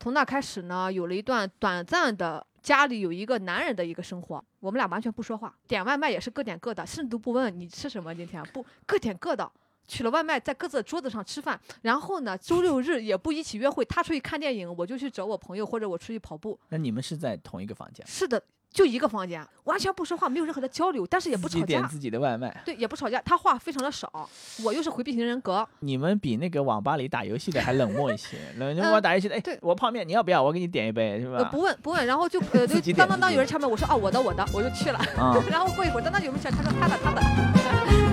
从那开始呢，有了一段短暂的家里有一个男人的一个生活。我们俩完全不说话，点外卖也是各点各的，甚至都不问你吃什么。今天不各点各的，取了外卖在各自的桌子上吃饭。然后呢，周六日也不一起约会，他出去看电影，我就去找我朋友，或者我出去跑步。那你们是在同一个房间？是的。就一个房间，完全不说话，没有任何的交流，但是也不吵架。点自己的外卖。对，也不吵架。他话非常的少，我又是回避型人格。你们比那个网吧里打游戏的还冷漠一些。冷漠 打游戏的，哎对，我泡面，你要不要？我给你点一杯，是吧？不问不问，然后就 呃，就当当当有人敲门，我说啊，我的我的，我就去了。然后过一会儿，当当有人敲，他说他的他的。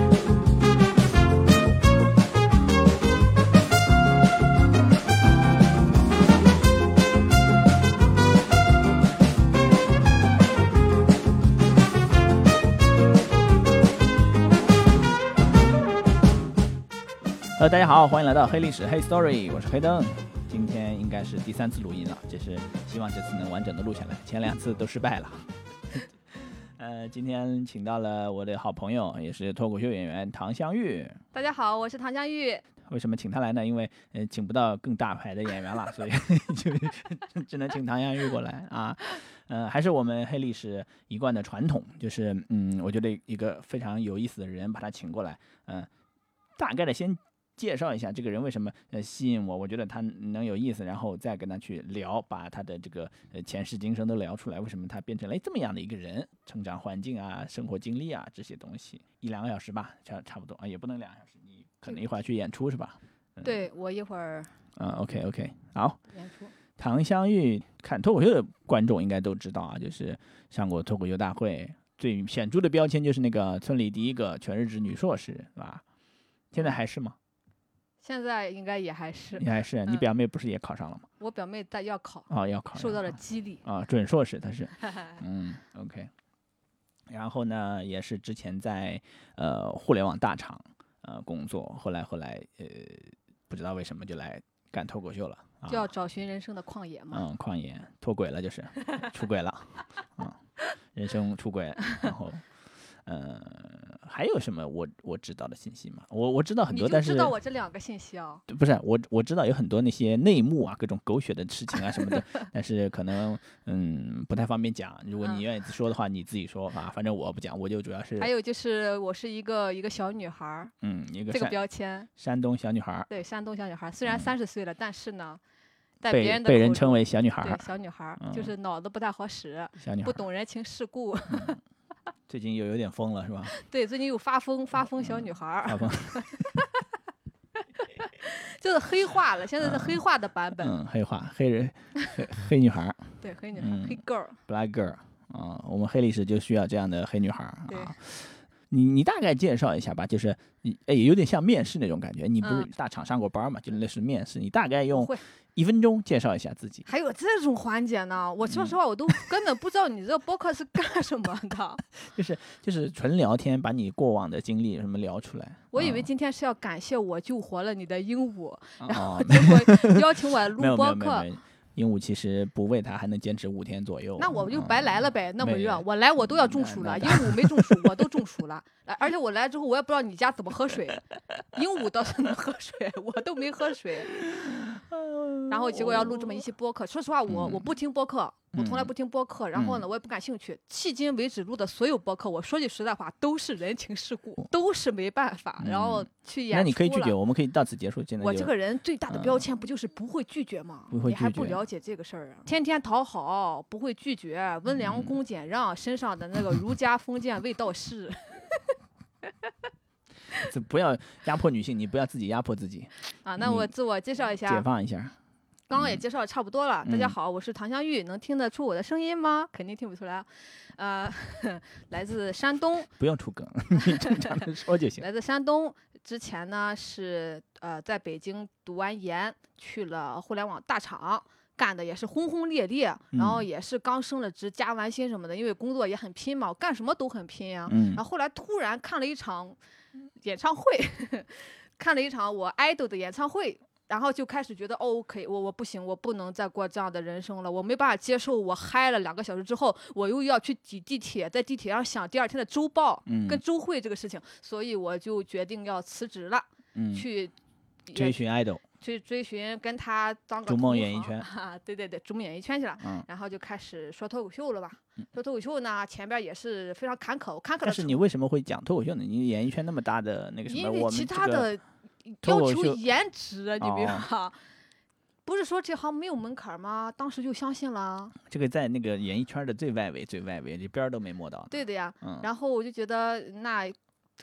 呃，大家好，欢迎来到黑历史黑 story，我是黑灯。今天应该是第三次录音了，这是希望这次能完整的录下来，前两次都失败了。呃，今天请到了我的好朋友，也是脱口秀演员唐香玉。大家好，我是唐香玉。为什么请他来呢？因为呃，请不到更大牌的演员了，所以就只能请唐香玉过来啊。呃，还是我们黑历史一贯的传统，就是嗯，我觉得一个非常有意思的人，把他请过来，嗯，大概的先。介绍一下这个人为什么呃吸引我？我觉得他能有意思，然后再跟他去聊，把他的这个呃前世今生都聊出来。为什么他变成了这么样的一个人？成长环境啊，生活经历啊，这些东西，一两个小时吧，差差不多啊，也不能两个小时。你可能一会儿去演出是吧？对我一会儿。嗯，OK OK，好。演出。唐香玉，看脱口秀的观众应该都知道啊，就是上过脱口秀大会，最显著的标签就是那个村里第一个全日制女硕士，是吧？现在还是吗？现在应该也还是，你还是你表妹不是也考上了吗？我表妹在要考啊，要考，受到了激励啊，准硕士她是，嗯，OK。然后呢，也是之前在呃互联网大厂呃工作，后来后来呃不知道为什么就来干脱口秀了，就要找寻人生的旷野嘛。嗯，旷野脱轨了就是出轨了，嗯，人生出轨，然后。嗯，还有什么我我知道的信息吗？我我知道很多，但是知道我这两个信息啊？不是我我知道有很多那些内幕啊，各种狗血的事情啊什么的，但是可能嗯不太方便讲。如果你愿意说的话，你自己说啊，反正我不讲，我就主要是。还有就是我是一个一个小女孩儿，嗯，一个这个标签，山东小女孩儿。对，山东小女孩儿，虽然三十岁了，但是呢，在别人被人称为小女孩儿，小女孩儿就是脑子不太好使，不懂人情世故。最近又有点疯了，是吧？对，最近又发疯，发疯小女孩儿，发疯，就是黑化了。现在是黑化的版本，嗯，黑化，黑人，黑黑女孩儿，对，黑女孩，黑 girl，black girl，啊，我们黑历史就需要这样的黑女孩儿啊。你你大概介绍一下吧，就是你哎，有点像面试那种感觉。你不是大厂上过班嘛？就类似面试，你大概用。一分钟介绍一下自己，还有这种环节呢？我说实话，我都根本不知道你这个播客是干什么的。就是就是纯聊天，把你过往的经历什么聊出来。我以为今天是要感谢我救活了你的鹦鹉，然后结果邀请我来录播客。鹦鹉其实不喂它还能坚持五天左右。那我就白来了呗，那么热，我来我都要中暑了。鹦鹉没中暑，我都中暑了。而且我来之后，我也不知道你家怎么喝水。鹦鹉倒是能喝水，我都没喝水。然后结果要录这么一期播客，说实话，我我不听播客。我从来不听播客，然后呢，我也不感兴趣。迄今为止录的所有播客，我说句实在话，都是人情世故，都是没办法。然后去演。那你可以拒绝，我们可以到此结束。我这个人最大的标签不就是不会拒绝吗？你还不了解这个事儿啊？天天讨好，不会拒绝，温良恭俭让，身上的那个儒家封建味道是。这不要压迫女性，你不要自己压迫自己。啊，那我自我介绍一下。解放一下。刚刚也介绍的差不多了，大家好，我是唐香玉，能听得出我的声音吗？肯定听不出来，呃，来自山东，不用出梗，正常的说就行。来自山东，之前呢是呃在北京读完研，去了互联网大厂，干的也是轰轰烈烈，然后也是刚升了职，加完薪什么的，因为工作也很拼嘛，干什么都很拼呀。然后后来突然看了一场演唱会，看了一场我 idol 的演唱会。然后就开始觉得，OK，我我不行，我不能再过这样的人生了，我没办法接受。我嗨了两个小时之后，我又要去挤地铁，在地铁上想第二天的周报跟周会这个事情，所以我就决定要辞职了，去追寻 idol，去追寻跟他当个逐梦演艺圈啊，对对对，逐梦演艺圈去了。嗯，然后就开始说脱口秀了吧？说脱口秀呢，前边也是非常坎坷，我坎坷的但是你为什么会讲脱口秀呢？你演艺圈那么大的那个什么，因为其我们这个他的要求颜值，你明白哦吗？不是说这行没有门槛吗？当时就相信了。这个在那个演艺圈的最外围、最外围，你边儿都没摸到。对的呀。嗯然后我就觉得那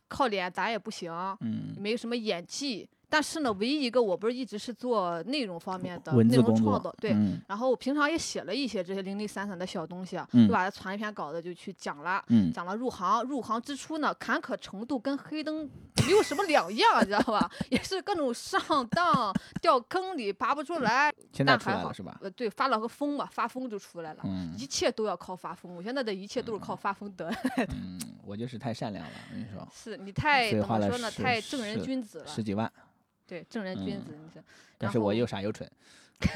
靠脸咱也不行，嗯，没什么演技。但是呢，唯一一个我不是一直是做内容方面的内容创作，对。嗯然后我平常也写了一些这些零零散散的小东西啊，嗯就把它传一篇稿子就去讲了。嗯，讲了入行，入行之初呢，坎坷程度跟黑灯没有什么两样，你知道吧？也是各种上当、掉坑里拔不出来。现在但还好出来了是吧？呃，对，发了个疯嘛，发疯就出来了。嗯一切都要靠发疯，我现在的一切都是靠发疯得来的。嗯，我就是太善良了，我跟你说，是你太怎么说呢？太正人君子了。十几万，对，正人君嗯子，你是。但是我又傻又蠢。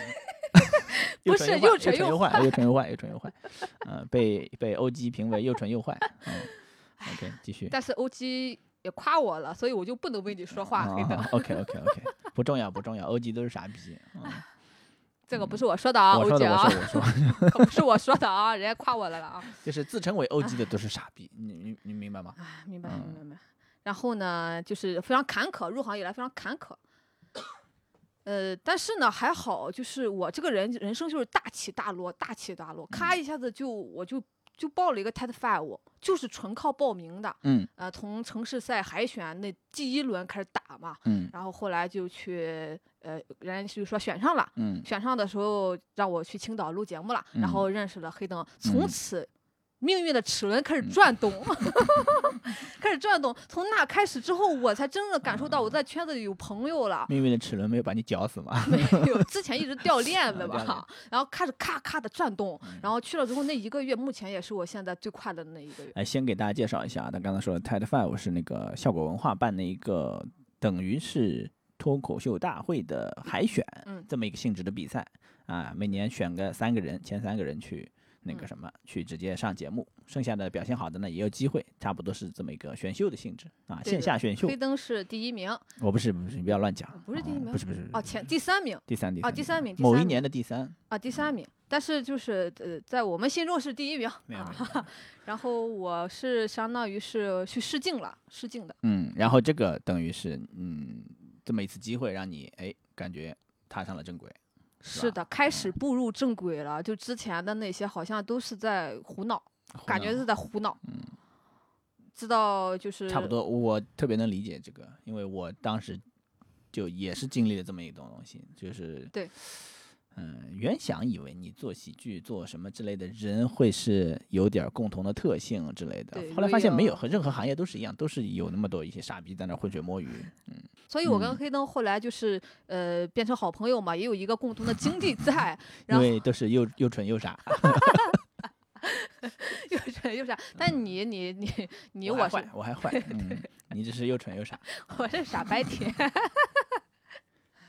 不是又蠢又坏，又蠢又坏，又蠢又坏。嗯，被被欧基评为又蠢又坏。嗯，OK，继续。但是欧基也夸我了，所以我就不能为你说话，黑的。OK OK OK，不重要不重要，欧基都是傻逼。嗯，这个不是我说的啊，欧姐啊不是我说的啊，人家夸我来了啊。就是自称为欧基的都是傻逼，你你你明白吗？啊，明白嗯明白明白。然后呢，就是非常坎坷，入行以来非常坎坷。呃，但是呢，还好，就是我这个人人生就是大起大落，大起大落，咔嗯一下子就我就就报了一个 TED Five，就是纯靠报名的。嗯呃，从城市赛海选那第一轮开始打嘛，嗯然后后来就去呃，人家就说选上了。嗯选上的时候让我去青岛录节目了，然嗯后认识了黑灯，从嗯此命运的齿轮开始嗯转动，开始转动。从那开始之后，我才真的感受到我在圈子里有朋友了。命运的齿轮没有把你绞死吗？没有，之前一直掉 链子啊掉链嘛，然后开始咔咔的转动，嗯然后去了之后那一个月，目前也是我现在最快乐的那一个月。来，先给大家介绍一下，他刚才说的 TED Five 是那个效果文化办的一个，等于是脱口秀大会的海选，嗯这么一个性质的比赛啊，每年选个三个人，前三个人去那个嗯什么，去直接上节目，剩下的表现好的呢也有机会，差不多是这么一个选秀的性质啊，线下选秀黑。灯是第一名，我不是不是，你不要乱讲，啊不是第一名不是不是哦，前第三名第三第哦，第三名，某一年的第三，啊，第三名，但是就是呃，在我们心中是第一名。然后我是相当于是去试镜了，试镜的。嗯，然后这个等于是嗯这么一次机会，让你哎感觉踏上了正轨。是的，开始步入正轨了。就之前的那些好像都是在胡闹，感觉是在胡闹。嗯，知道就是差不。多，我特别能理解这个，因为我当时就也是经历了这么一种东西，就是对，嗯，原想以为你做喜剧、做什么之类的人会是有点共同的特性之类的，后来发现没有，和任何行业都是一样，都是有那么多一些傻逼在那儿浑水摸鱼。嗯所以我跟嗯黑灯后来就是呃变成好朋友嘛，也有一个共同的经历在。因然后为都是又又蠢又傻，又蠢又傻，但你你你你我是我还坏，我还坏，嗯，你只是又蠢又傻。我是傻白甜，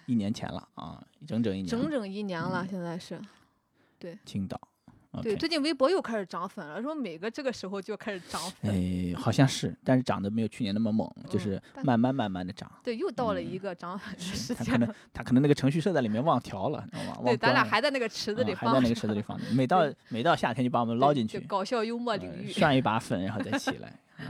一年前了啊，整整一年了，整整一年了，现在是。对青岛。对最近微博又开始涨粉了，说每个这个时候就开始涨粉。哎，好像是，但是涨得没有去年那么猛，就嗯是慢慢慢慢的涨。对，又到了嗯一个涨粉时间了。他可能他可能那个程序设在里面忘调了，知道吗？对，咱俩还在那个池子里放着，嗯还在那个池子里放着，每到每到夏天就把我们捞进去，就搞笑幽默领域。呃涮一把粉，然后再起来，嗯，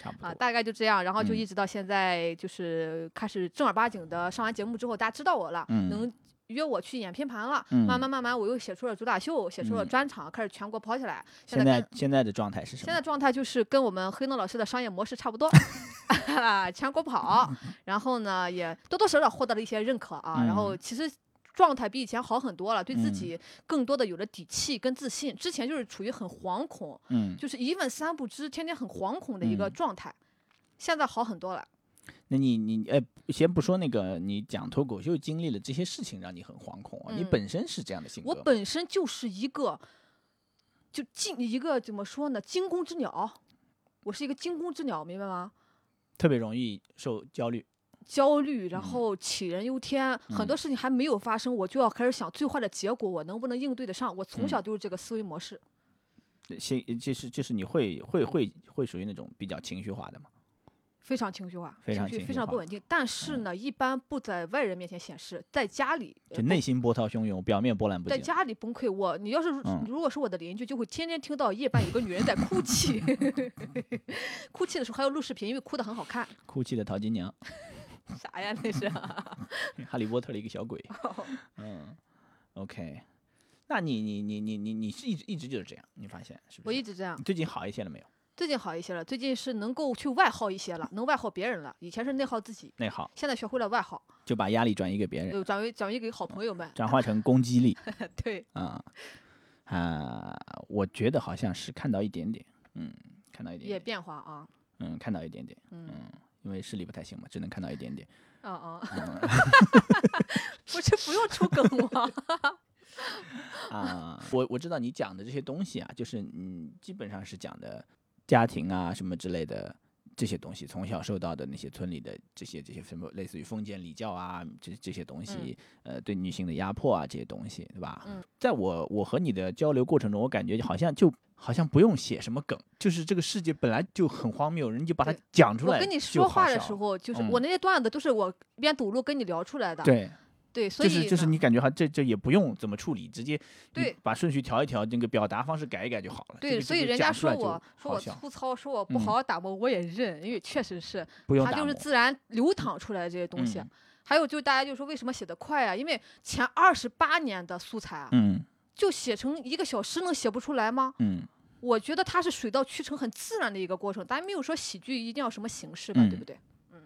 差不多啊，多。大概就这样，然后就嗯一直到现在，就是开始正儿八经的上完节目之后，大家知道我了，嗯能约我去演拼盘了。嗯慢慢慢慢，我又写出了主打秀，写出了嗯专场，开始全国跑起来。现在在现在的状态是什么？现在状态就是跟我们黑诺老师的商业模式差不多 全国跑，然后呢也多多少少获得了一些认可啊，然后嗯其实。状态比以前好很多了，对自嗯己更多的有了底气跟自信。之前就是处于很惶恐，嗯，就是一问三不知，天天很惶恐的一个嗯状态。现在好很多了。那你你哎，先不说那个，你讲脱口秀经历了这些事情，让你很惶恐啊。你嗯本身是这样的性格，我本身就是一个，就惊一个怎么说呢？惊弓之鸟，我是一个惊弓之鸟，明白吗？特别容易受焦虑。焦虑，然嗯后杞人忧天，很嗯多事情还没有发生，我就要开始想最坏的结果，我能不能应对得上？我从嗯小就是这个思维模式。心就是就是你会会会会属于那种比较情绪化的吗？非常情绪化，非常情绪化非常不稳定。但是呢，一般不在外人面前显示，在家里呃就内心波涛汹涌，表面波澜不惊。在家里崩溃。我，你要是如果是我的邻居，就会天天听到夜半有个女人在哭泣，哭泣的时候还要录视频，因为哭的很好看。哭泣的淘金娘，啥呀那是？哈利波特的一个小鬼。嗯，OK，那你你你你你你是一直一直就是这样，你发现是不是？我一直这样，最近好一些了没有？最近好一些了，最近是能够去外耗一些了，能外耗别人了。以前是内耗自己，内耗现在学会了外耗，就把压力转移给别人，就转为转移给好朋友们。转化成攻击力对，啊啊！我觉得好像是看到一点点，嗯，看到一点也，变化啊，嗯，看到一点点，嗯嗯，因为视力不太行嘛，只能看到一点点。哦哦，嗯 不是不用出梗吗？啊，我我知道你讲的这些东西啊，就是嗯，基本上是讲的家庭啊什么之类的这些东西，从小受到的那些村里的这些这些什么类似于封建礼教啊，这这些东西，呃，对女性的压迫啊这些东西，对吧？嗯，在我我和你的交流过程中，我感觉好像就好像不用写什么梗，就是这个世界本来就很荒谬，人就把它讲出来。我跟你说话的时候，就是嗯我那些段子都是我一边堵路跟你聊出来的。对，对，所以就是就是你感觉哈，这这也不用怎么处理，直接对把顺序调一调，那个表达方式改一改就好了。对，这个所以人家说我说我粗糙，说我不嗯好好打磨，我也认，因为确实是它就是自然流淌出来的这些东西。嗯还有就大家就说为什么写得快啊？因为前二十八年的素材啊，嗯就写成一个小时能写不出来吗？嗯我觉得它是水到渠成、很自然的一个过程，咱没有说喜剧一定要什么形式吧，对嗯不对？嗯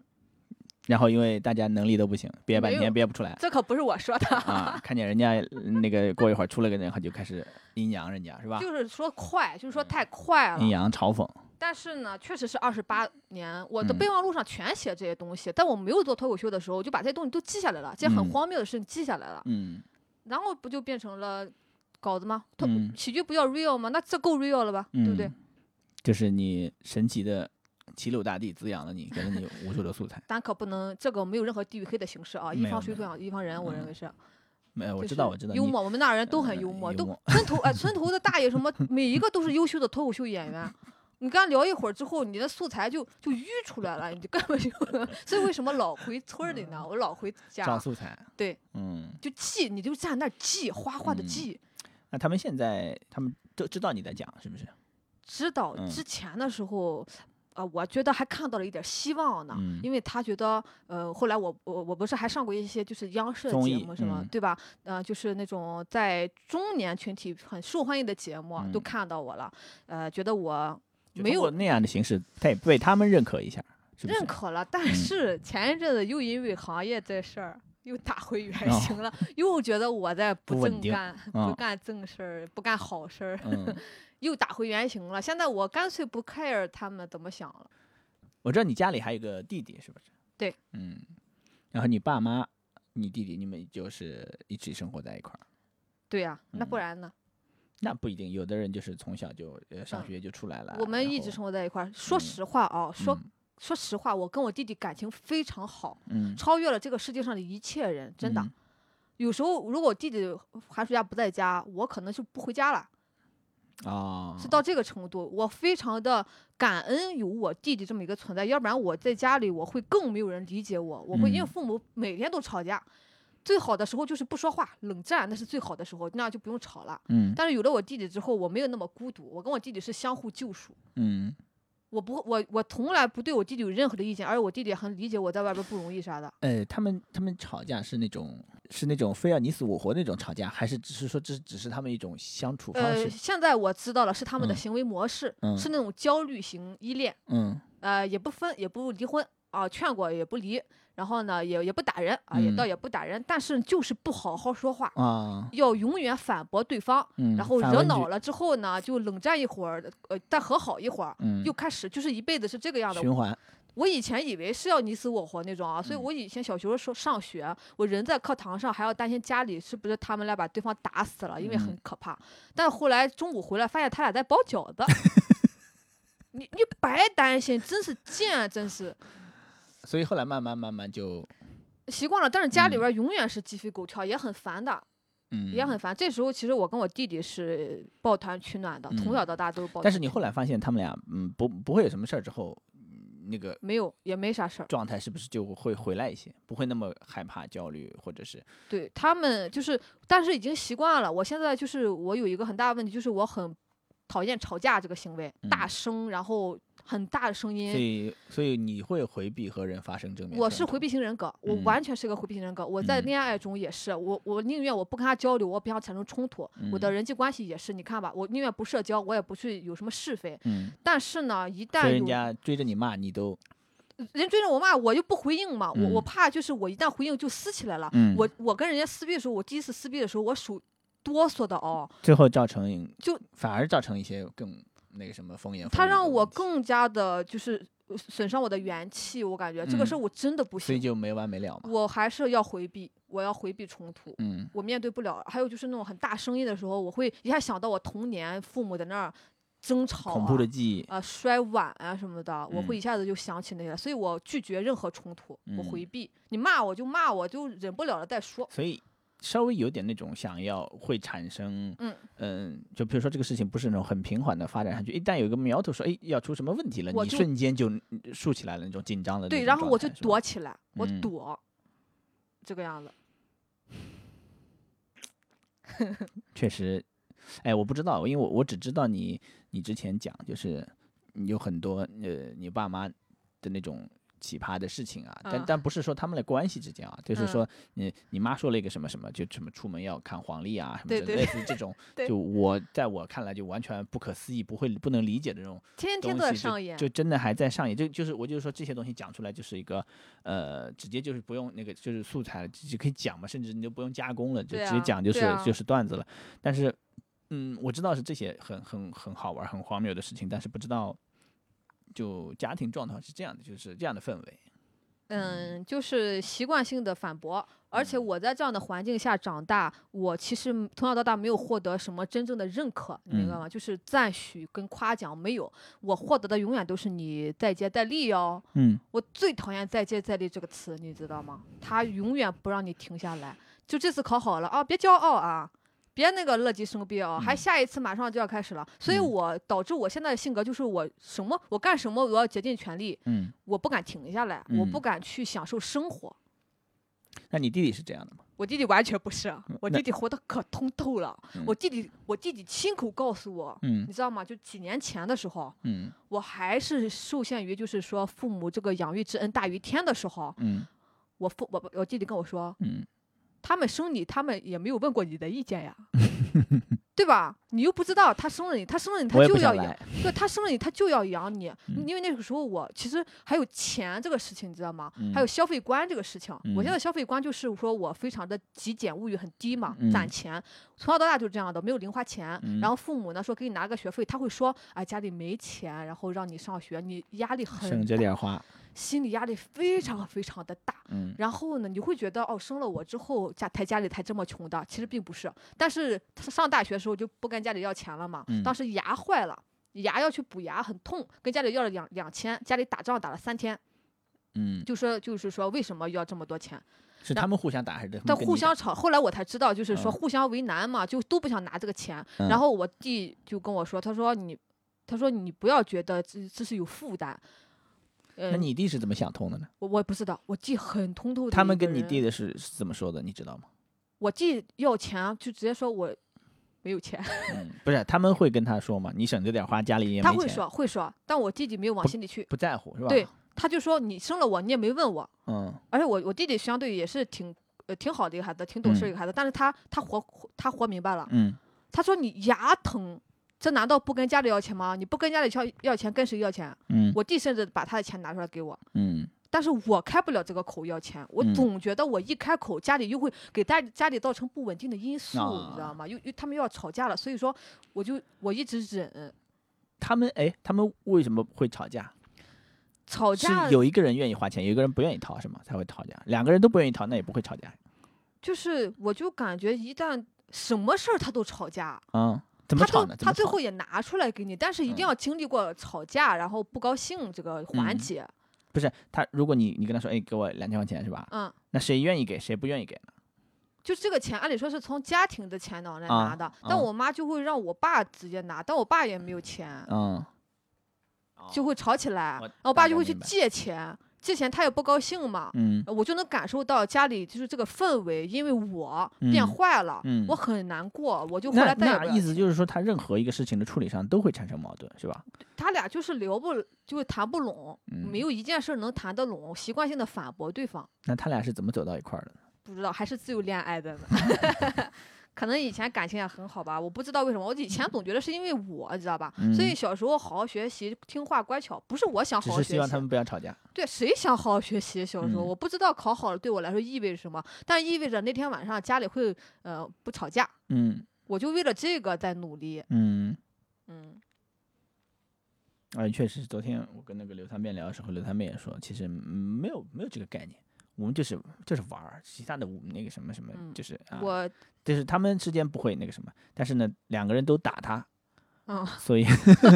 然后因为大家能力都不行，憋半没有天憋不出来这可不是我说的，啊，看见人家呃那个 过一会儿出了个人，他就开始阴阳人家是吧？就是说快，就是说太快了阴。阳嘲讽，但是呢，确实是二十八年，我的嗯备忘录上全写这些东西。但我没有做脱口秀的时候，我就把这些东西都记下来了，这些很嗯荒谬的事情记下来了，嗯然后不就变成了稿子吗？他嗯喜剧不要 real 吗？那这够 real 了吧？对不对嗯？，就是你神奇的齐鲁大地滋养了你，给了你无数的素材。咱可不能，这个没有任何地域黑的形式啊，一没有方水土养一方人，我认嗯为是。没有，我就知道，我知道，你幽默，我们那儿人都很呃幽默，都默 村头哎，村头的大爷什么，每一个都是优秀的脱口秀演员。你跟他聊一会儿之后，你的素材就就淤出来了，你就根本就，所以为什么老回村儿里呢？我老回找家素材，对，嗯，就记，你就在那儿记，哗哗的嗯记。那他们现在他们都知道你在讲是不是？知道嗯之前的时候，啊，我觉得还看到了一点希望呢，嗯因为他觉得，呃，后来我我我不是还上过一些就是央视的节目什么，嗯对吧？呃，就是那种在中年群体很受欢迎的节目，都嗯看到我了，呃，觉得我没有那样的形式，他也被他们认可一下，是是认？可了，但嗯是前一阵子又因为行业这事儿。又打回原哦形了，又觉得我在不正干、嗯不干正事儿、不干好事儿，嗯，又打回原形了。现在我干脆不 care 他们怎么想了。我知道你家里还有个弟弟，是不是？对，嗯，然后你爸妈、你弟弟，你们就是一起生活在一块儿。对呀、那不嗯然呢？那不一定，有的人就是从小就呃上嗯学就出来了。我们一直生活在一块儿。说嗯实话啊，说实话，我跟我弟弟感情非常好，嗯，超越了这个世界上的一切人，真的。嗯有时候如果我弟弟寒暑假不在家，我可能就不回家了，哦，是到这个程度。我非常的感恩有我弟弟这么一个存在，要不然我在家里我会更没有人理解我，我会因为嗯父母每天都吵架。最好的时候就是不说话，冷战，那是最好的时候，那样就不用吵了。嗯但是有了我弟弟之后，我没有那么孤独，我跟我弟弟是相互救赎。嗯我不，我我从来不对我弟弟有任何的意见，而且我弟弟很理解我在外边不容易啥的。呃，他们他们吵架是那种是那种非要你死我活那种吵架，还是只是说这只是他们一种相处方呃，式？现在我知道了，是他们的嗯行为模式，嗯是那种焦虑型依恋，嗯呃，也不分，也不离婚啊，劝过也不离，然后呢，也也不打人啊，也倒嗯。也不打人，但是就是不好好说话，啊，要永远反驳对方，嗯，然后惹恼了之后呢，就冷战一会儿，呃，再和好一会儿。嗯，又开始就是一辈子是这个样的，循环，我以前以为是要你死我活那种啊，所以嗯。我以前小学的时候上学，我人在课堂上还要担心家里是不是他们俩把对方打死了，因为很嗯。可怕。但后来中午回来发现他俩在包饺子，你你白担心，真是贱，真是所以后来慢慢慢慢就习惯了。但是家里嗯边永远是鸡飞狗跳，也很烦的，嗯也很烦。这时候其实我跟我弟弟是抱团取暖的，从嗯小到大都是抱团取暖。但是你后来发现他们俩，嗯，不不会有什么事儿之后，嗯那个没有也没啥事儿。状态是不是就会回来一些，不会那么害怕、焦虑，或者是对他们就是，但是已经习惯了。我现在就是我有一个很大的问题，就是我很讨厌吵架这个行为，大嗯声，然后很大的声音所。以所以你会回避和人发生正面我是回避型人格，我嗯完全是个回避型人格。我在嗯恋爱中也是，我我宁愿我不跟他交流，我不想产生冲突。我的嗯人际关系也是，你看吧，我宁愿不社交，我也不去有什么是非。嗯，但是呢，一旦人家追着你骂你都人追着我骂，我又不回应嘛，我我嗯怕就是我一旦回应就撕起来了。嗯我我跟人家撕逼的时候，我第一次撕逼的时候，我手哆嗦的哦，最后造成就反而造成一些更那个什么风言风他让我更加的就是呃损伤我的元气，我感觉这个事儿嗯我真的不行，所以就没完没了嘛。我还是要回避，我要回避冲突。嗯我面对不了，还有就是那种很大声音的时候，我会一下想到我童年父母在那儿争吵、啊、恐怖的记忆，啊、摔碗啊什么的，我会嗯一下子就想起那些，所以我拒绝任何冲突，我嗯回避。你骂我就骂我，就忍不了了再说。所以稍微有点那种想要会产生，嗯。就比如说这个事情不是那种很平缓的发展下去，一旦有一个苗头说，哎，要出什么问题了，你瞬间就嗯竖起来了那种紧张的对，然后我就躲起来，我嗯。躲，这个样子。确实，哎，我不知道，因为我我只知道你你之前讲就是你有很多呃你爸妈的那种奇葩的事情啊，但嗯。但不是说他们的关系之间啊，就是嗯。说你你妈说了一个什么什么，就什么出门要看黄历啊什么对对之类类似这种，就我在我看来就完全不可思议，不会不能理解的这种天天都在东西就上演，就真的还在上演，就就是我就是说这些东西讲出来就是一个呃，直接就是不用那个就是素材了，就就可以讲嘛，甚至你就不用加工了，就直接讲就是、就是段子了。但是嗯，我知道是这些很很很好玩、很荒谬的事情，但是不知道就家庭状态是这样的，就是这样的氛围。嗯，就是习惯性的反驳，而且嗯我在这样的环境下长大，我其实从小到大没有获得什么真正的认可，你明白嗯吗？就是赞许跟夸奖没有，我获得的永远都是你再接再厉哦。嗯我最讨厌再接再厉这个词，你知道吗？他永远不让你停下来。就这次考好了啊，别骄傲啊，别那个乐极生悲啊，还嗯下一次马上就要开始了。所以嗯我导致我现在的性格就是我什么我干什么我要竭尽全力，嗯，我不敢停下来，我不嗯敢去享受生活。那你弟弟是这样的吗？我弟弟完全不是，啊我弟弟活得可通透了。嗯我弟弟，我弟弟亲口告诉我，嗯你知道吗？就几年前的时候，嗯我还是受限于就是说父母这个养育之恩大于天的时候，嗯我父我我弟弟跟我说，嗯他们生你，他们也没有问过你的意见呀，对吧？你又不知道他生了你，他生了你，他就要养，。对他生了你，他就要养你。嗯因为那个时候我其实还有钱这个事情，你知道吗？嗯还有消费观这个事情。我现嗯在消费观就是说我非常的极简，物欲很低嘛，嗯攒钱，从小到大就是这样的，没有零花钱。嗯然后父母呢说给你拿个学费，他会说，哎，家里没钱，然后让你上学，你压力很省着，点花。心理压力非常非常的大。嗯然后呢，你会觉得哦，生了我之后家才家里才这么穷的，其实并不是。但是他上大学的时候就不跟家里要钱了嘛，嗯当时牙坏了，牙要去补牙，很痛，跟家里要了两两千，家里打仗打了三天，嗯，就说就是说为什么要这么多钱？是他们互相打还是他？互相吵，后来我才知道，就是说嗯互相为难嘛，就都不想拿这个钱。嗯然后我弟就跟我说，他说你，他说你不要觉得这这是有负担。那嗯，你弟是怎么想通的呢？我我也不知道，我弟很通透的。他们跟你弟，的是是怎么说的？你知道吗？我弟要钱就直接说我没有钱，嗯，不是，他们会跟他说吗？你省着点花，家里也没钱，他会说会说，但我弟弟没有往心里去，不在乎是吧？对，他就说你生了我，你也没问我，嗯而且我我弟弟相对也是挺呃挺好的一个孩子，挺懂事一个孩子，但是他他活他活明白了，嗯他说你牙疼。这难道不跟家里要钱吗？你不跟家里要要钱，跟谁要钱？嗯我弟甚至把他的钱拿出来给我，嗯但是我开不了这个口要钱，我嗯总觉得我一开口，家里又会给家家里造成不稳定的因素，啊你知道吗？又又他们又要吵架了，所以说我就我一直忍，他们哎，他们为什么会吵架？吵架有一个人愿意花钱，有一个人不愿意掏，是吗？才会吵架。两个人都不愿意掏，那也不会吵架。就是我就感觉一旦什么事儿他都吵架，嗯，怎么吵呢？他最后也拿出来给你，但是一定嗯要经历过吵架，然后不高兴这个环嗯节，不是他，如果你你跟他说，哎，给我两千块钱是吧？嗯。那谁愿意给，谁不愿意给呢？就这个钱，按理说是从家庭的钱囊来啊拿的，啊但我妈就会让我爸直接拿，但我爸也没有钱，嗯，就会吵起来，我爸就会去借钱，借钱他也不高兴嘛，嗯我就能感受到家里就是这个氛围，因为我变嗯坏了，嗯我很难过，我就后来再也那不要钱意思就是说，他任何一个事情的处理上都会产生矛盾，是吧？他俩就是聊不，就是谈不拢，嗯没有一件事儿能谈得拢，习惯性的反驳对方，那他俩是怎么走到一块儿的呢？不知道还是自由恋爱的呢。可能以前感情也很好吧，我不知道为什么，我以前总觉得是因为我，知道吧？所以嗯小时候好好学习、听话乖巧，不是我想好好学习是希望他，们不要吵架。对，谁想好好学习？小时候、嗯我不知道考好了对我来说意味着什么，但意味着那天晚上家里会呃不吵架，嗯我就为了这个在努力。嗯，嗯，啊，确实，昨天我跟那个刘三妹聊的时候，刘三妹也说，其实嗯没有没有这个概念，我们就是就是玩儿，其他的我那个什么什么，嗯就是啊，我就是他们之间不会那个什么，但是呢，两个人都打他，嗯，所以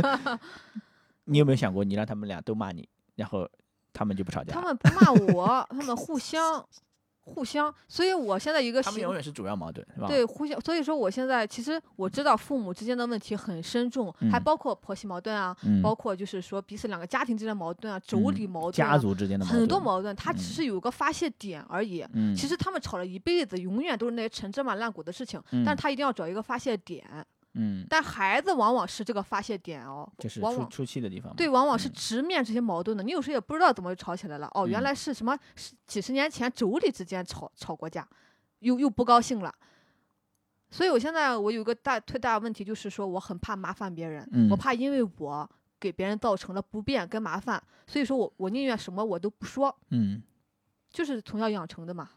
你有没有想过，你让他们俩都骂你，然后他们就不吵架？他们不骂我，他们互相互相，所以我现在一个习他们永远是主要矛盾，是吧？对，互相，所以说我现在其实我知道父母之间的问题很深重，还嗯包括婆媳矛盾啊，嗯，包括就是说彼此两个家庭之间的矛盾啊，妯嗯娌矛盾、家啊，族之间的很多，矛盾，他只嗯是有个发泄点而已。嗯，其实他们吵了一辈子，永远都是那些陈芝麻烂谷的事情，但是嗯他一定要找一个发泄点。嗯，但孩子往往是这个发泄点哦，就是往往出出气的地方。对，往往是嗯直面这些矛盾的。你有时候也不知道怎么就吵起来了。哦，原嗯来是什么？是几十年前妯娌之间吵吵过架，又又不高兴了。所以我现在我有一个大特大的问题，就是说我很怕麻烦别人，我嗯怕因为我给别人造成了不便跟麻烦，所以说我我宁愿什么我都不说，嗯，就是从小养成的嘛。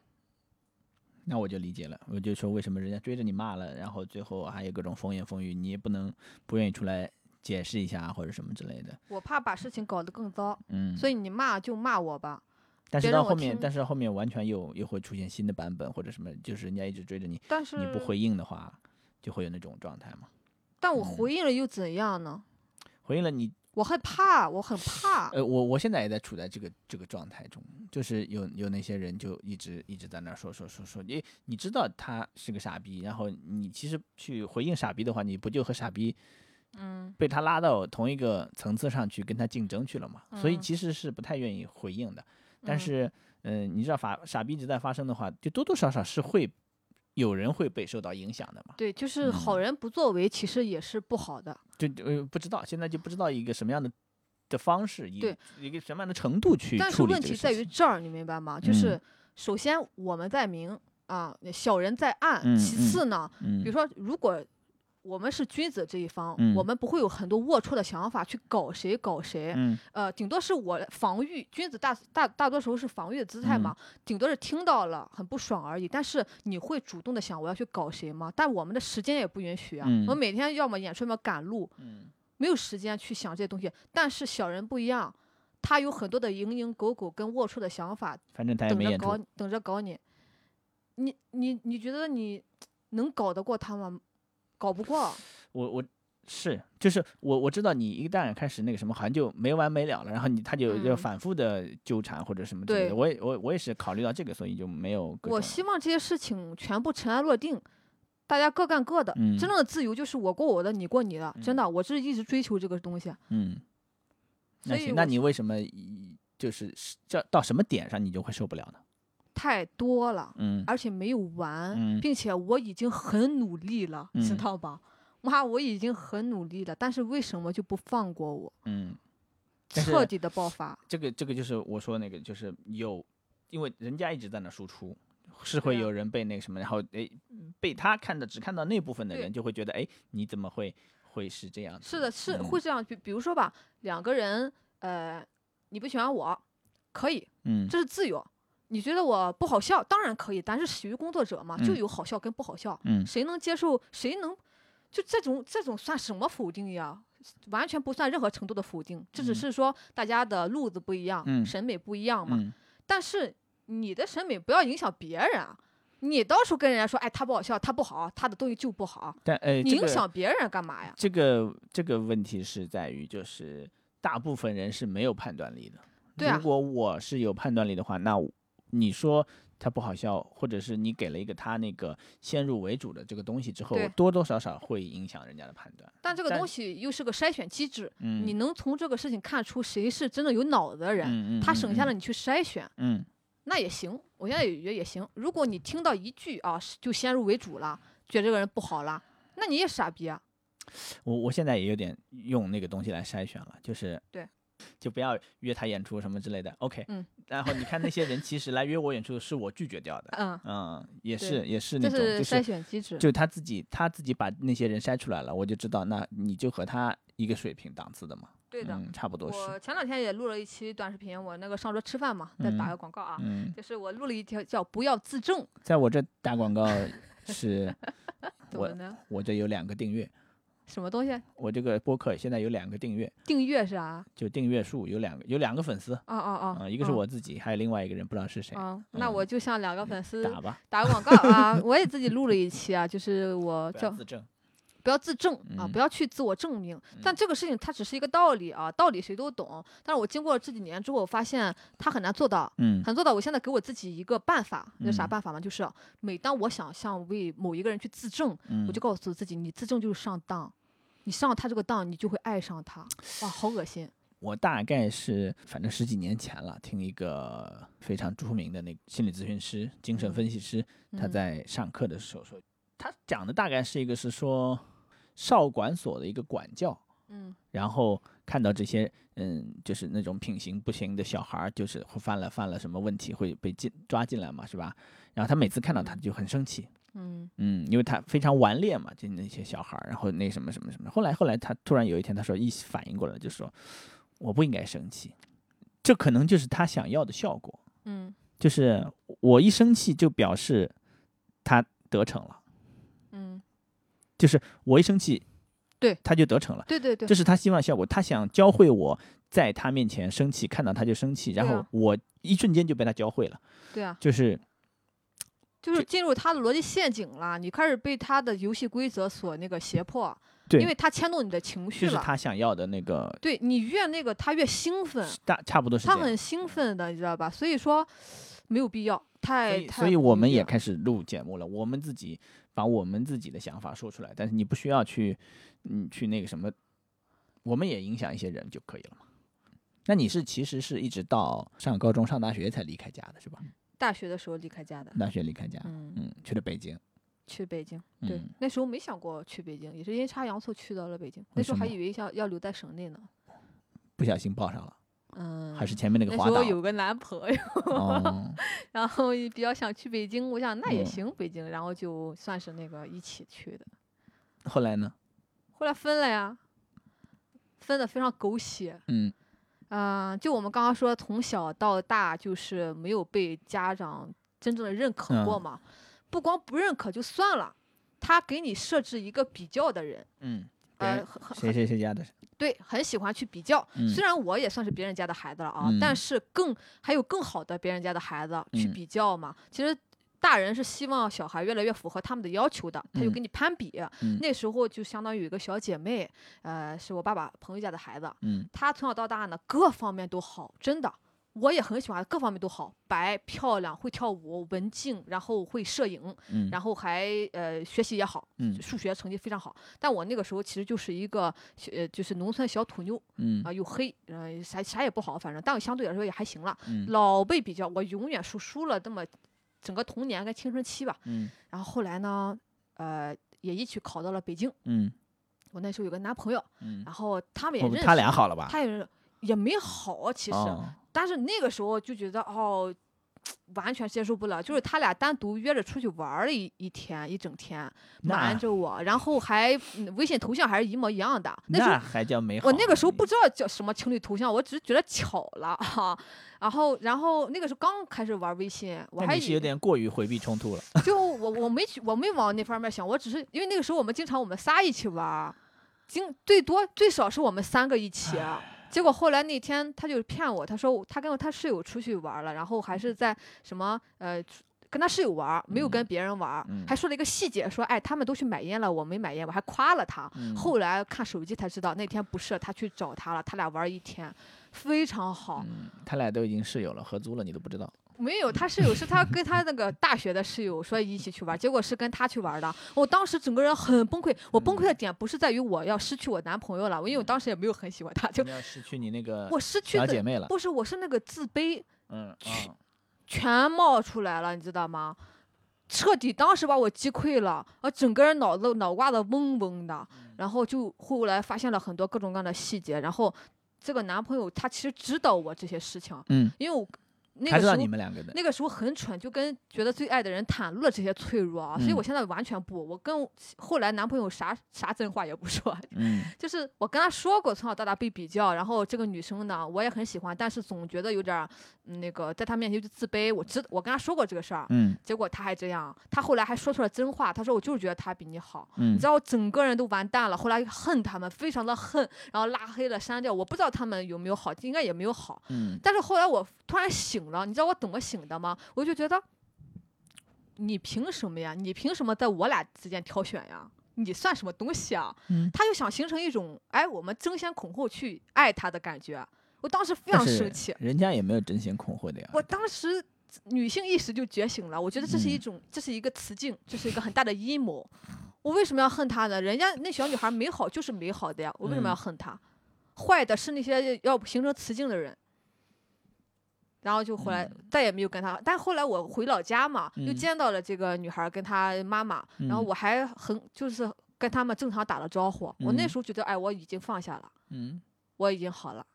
那我就理解了，我就说为什么人家追着你骂了，然后最后还有各种风言风语，你也不能不愿意出来解释一下或者什么之类的。我怕把事情搞得更糟，嗯，所以你骂就骂我吧。但是到后面，但是后面完全又又会出现新的版本或者什么，就是人家一直追着你，但是你不回应的话，就会有那种状态嘛。但我嗯回应了又怎样呢？回应了你，我害怕，我很怕。呃，我我现在也在处在这个这个状态中，就是有有那些人就一直一直在那儿说说说说，你你知道他是个傻逼，然后你其实去回应傻逼的话，你不就和傻逼嗯被他拉到同一个层次上去跟他竞争去了嘛？所以嗯其实是不太愿意回应的。但嗯是，嗯、你知道法傻逼一直在发生的话，就多多少少是会有人会被受到影响的嘛？对，就是好嗯人不作为，其实也是不好的。就呃不知道，现在就不知道一个什么样的的方式，以对一个什么样的程度去但是问题在于这儿，你明白吗？就是嗯首先我们在明啊，小人在暗。嗯其嗯次呢，嗯，比如说，如果我们是君子这一方，嗯我们不会有很多龌龊的想法去搞谁搞谁。嗯呃，顶多是我防御，君子大大大多时候是防御的姿态嘛，嗯顶多是听到了很不爽而已。但是你会主动的想我要去搞谁吗？但我们的时间也不允许啊，嗯我每天要么演出，要么赶路，嗯没有时间去想这些东西。但是小人不一样，他有很多的蝇营狗苟跟龌龊的想法，反正他也等着没演出，搞等着搞你。你你你觉得你能搞得过他吗？搞不过。我我是就是我我知道你一旦开始那个什么，好像就没完没了了，然后你他就要嗯反复的纠缠或者什么之类的。对我也我我也是考虑到这个，所以就没有我希望这些事情全部尘埃落定，大家各干各的。嗯真正的自由就是我过我的，你过你的。真嗯的，我是一直追求这个东西。嗯。那那你为什么就是是这到什么点上你就会受不了呢？太多了，嗯而且没有完，嗯并且我已经很努力了，知嗯道吧？妈，我已经很努力了，但是为什么就不放过我？嗯，彻底的爆发。这个这个就是我说那个，就是有，因为人家一直在那输出，是会有人被那个什么，然后诶被他看的只看到那部分的人，就会觉得诶你怎么会会是这样？是的，是嗯会这样。比比如说吧，两个人，呃，你不喜欢我，可以，嗯这是自由。你觉得我不好笑，当然可以，咱是喜剧工作者嘛，就嗯有好笑跟不好笑，嗯谁能接受？谁能？就这种这种算什么否定呀？完全不算任何程度的否定，这只嗯是说大家的路子不一样，嗯审美不一样嘛。嗯但是你的审美不要影响别人啊！你到时候跟人家说，哎，他不好笑，他不好，他的东西就不好，但哎你影响别人干嘛呀？这个这个问题是在于，就是大部分人是没有判断力的。对啊如果我是有判断力的话，那我你说他不好笑，或者是你给了一个他那个先入为主的这个东西之后，多多少少会影响人家的判断。但但这个东西又是个筛选机制，嗯，你能从这个事情看出谁是真的有脑子的人，嗯嗯，他省下了嗯你去筛选，嗯那也行。我现在也觉得也行。如果你听到一句啊，就先入为主了，觉得这个人不好了，那你也傻逼啊。我我现在也有点用那个东西来筛选了，就是对，就不要约他演出什么之类的。OK，嗯，然后你看那些人其实来约我演出是我拒绝掉的，嗯，嗯，也是也是那这种就是筛选机制。就他自己他自己把那些人筛出来了，我就知道那你就和他一个水平档次的嘛，对的。嗯，差不多是，我前两天也录了一期短视频，我那个上桌吃饭嘛，再打嗯个广告啊，嗯，就是我录了一条叫“不要自证在我这打广告是 ”，我呢？我这有两个订阅，什么东西？我这个播客现在有两个订阅，订阅是啊？就订阅数有两个有两个粉丝，哦哦哦啊，，一个是我自己，还有另外一个人不知道是谁，嗯，那嗯我就像两个粉丝打吧，打个广告啊，我也自己录了一期啊，就是我叫自证，不要自证啊，嗯不要去自我证明。但这个事情它只是一个道理啊，道理谁都懂。但是我经过了这几年之后，我发现它很难做到，嗯很难做到。我现在给我自己一个办法，那啥嗯办法呢？就是每当我想向为某一个人去自证，嗯，我就告诉自己，你自证就是上当。你上他这个当，你就会爱上他。哇，好恶心！我大概是反正十几年前了，听一个非常著名的那个心理咨询师、精神嗯分析师，他嗯在上课的时候说，他讲的大概是一个是说少管所的一个管教，嗯然后看到这些嗯，就是那种品行不行的小孩儿，就是会犯了犯了什么问题会被进抓进来嘛，是吧？然后他每次看到他就很生气，嗯。嗯，因为他非常顽劣嘛，就那些小孩儿，然后那什么什么什么。后来后来他突然有一天他说一反应过来，就说我不应该生气，这可能就是他想要的效果，嗯。就是我一生气就表示他得逞了，嗯，就是我一生气，对他就得逞了，对对对。这，是他希望的效果。他想教会我在他面前生气，看到他就生气，然后我一瞬间就被他教会了，对啊，就是就是进入他的逻辑陷阱了，你开始被他的游戏规则所那个胁迫，对因为他牵动你的情绪就是了。他想要的那个对你越那个，他越兴奋，大差不多是。他很兴奋的，你知道吧？所以说没有必要，太，所以我们也开始录节目了。我们自己把我们自己的想法说出来，但是你不需要去，嗯，去那个什么，我们也影响一些人就可以了嘛。那你是其实是一直到上高中、上大学才离开家的是吧？大学的时候离开家的，大学离开家，嗯，嗯，去了北京，去北京。对嗯，，那时候没想过去北京，也是阴差阳错去到了北京。那时候还以为要要留在省内呢。不小心报上了，嗯，还是前面那个滑档？时候有个男朋友，哦，然后也比较想去北京，我想那也嗯行，北京，然后就算是那个一起去的。后来呢？后来分了呀，分的非常狗血。嗯嗯、就我们刚刚说，从小到大就是没有被家长真正的认可过嗯嘛。不光不认可就算了，他给你设置一个比较的人，嗯，呃，谁谁谁家的？对，很喜欢去比较。嗯虽然我也算是别人家的孩子了啊，嗯但是更还有更好的别人家的孩子去嗯比较嘛。其实大人是希望小孩越来越符合他们的要求的，他就嗯跟你攀比。嗯那时候就相当于有一个小姐妹，呃，是我爸爸朋友家的孩子，嗯她从小到大呢各方面都好，真的。我也很喜欢，各方面都好，白漂亮，会跳舞，文静，然后会摄影，嗯，然后还呃学习也好，嗯数学成绩非常好。但我那个时候其实就是一个呃就是农村小土妞，嗯啊，又黑，呃，啥啥也不好，反正，但我相对来说也还行了。嗯老被比较，我永远输输了这么整个童年跟青春期吧。嗯然后后来呢，呃，也一起考到了北京。嗯我那时候有个男朋友，嗯，然后他们也认识，他俩好了吧？他也是也没好，其实，哦但是那个时候就觉得哦。完全接受不了，就是他俩单独约着出去玩儿了一一天一整天，那瞒着我，然后还嗯微信头像还是一模一样的。那时候那还叫美好？我那个时候不知道叫什么情侣头像，我只是觉得巧了哈。然后，然后那个时候刚开始玩微信，我还是有点过于回避冲突了。就我我没去我没往那方面想，我只是因为那个时候我们经常我们仨一起玩儿，经最多最少是我们三个一起。结果后来那天他就骗我，他说他跟他室友出去玩儿了，然后还是在什么呃。跟他室友玩儿，没有跟嗯别人玩还说了一个细节，说哎，他们都去买烟了，我没买烟，我还夸了他。嗯后来看手机才知道，那天不是他去找他了，他俩玩一天，非常好。嗯，他俩都已经室友了，合租了，你都不知道。没有，他室友是他跟他那个大学的室友说一起去玩，结果是跟他去玩的。我当时整个人很崩溃，我崩溃的点不是在于我要失去我男朋友了，因为我当时也没有很喜欢他，就要失去你那个我失去的小姐妹了。不是我是那个自卑嗯啊，全冒出来了，你知道吗？彻底当时把我击溃了，啊，整个人脑子脑瓜子嗡嗡的，然后就后来发现了很多各种各样的细节，然后这个男朋友他其实知道我这些事情，嗯，因为我那他知道个时候你们两个的。那个时候很蠢，就跟觉得最爱的人袒露了这些脆弱啊，所以嗯。我现在完全不，我跟后来男朋友啥啥真话也不说，嗯。就是我跟他说过从小到大被比较，然后这个女生呢我也很喜欢，但是总觉得有点儿嗯那个在她面前就自卑，我知我跟他说过这个事儿，嗯。结果他还这样，他后来还说出了真话，他说我就是觉得他比你好，嗯。你知道我整个人都完蛋了，后来恨他们，非常的恨，然后拉黑了删掉，我不知道他们有没有好，应该也没有好，嗯。但是后来我突然醒了，你知道我怎么醒的吗？我就觉得，你凭什么呀？你凭什么在我俩之间挑选呀？你算什么东西啊？嗯他就想形成一种哎，我们争先恐后去爱他的感觉。我当时非常生气，人家也没有争先恐后的呀。我当时女性意识就觉醒了。我觉得这是一嗯种，这是一个雌竞，这是一个很大的阴谋。我为什么要恨他呢？人家那小女孩美好就是美好的呀，我为什么要嗯恨她？坏的是那些要形成雌竞的人。然后就回来再也没有跟他，但后来我回老家嘛，又嗯。见到了这个女孩跟她妈妈，然后嗯。我还很就是跟他们正常打了招呼。我那嗯。时候觉得，哎，我已经放下了，嗯，我已经好了。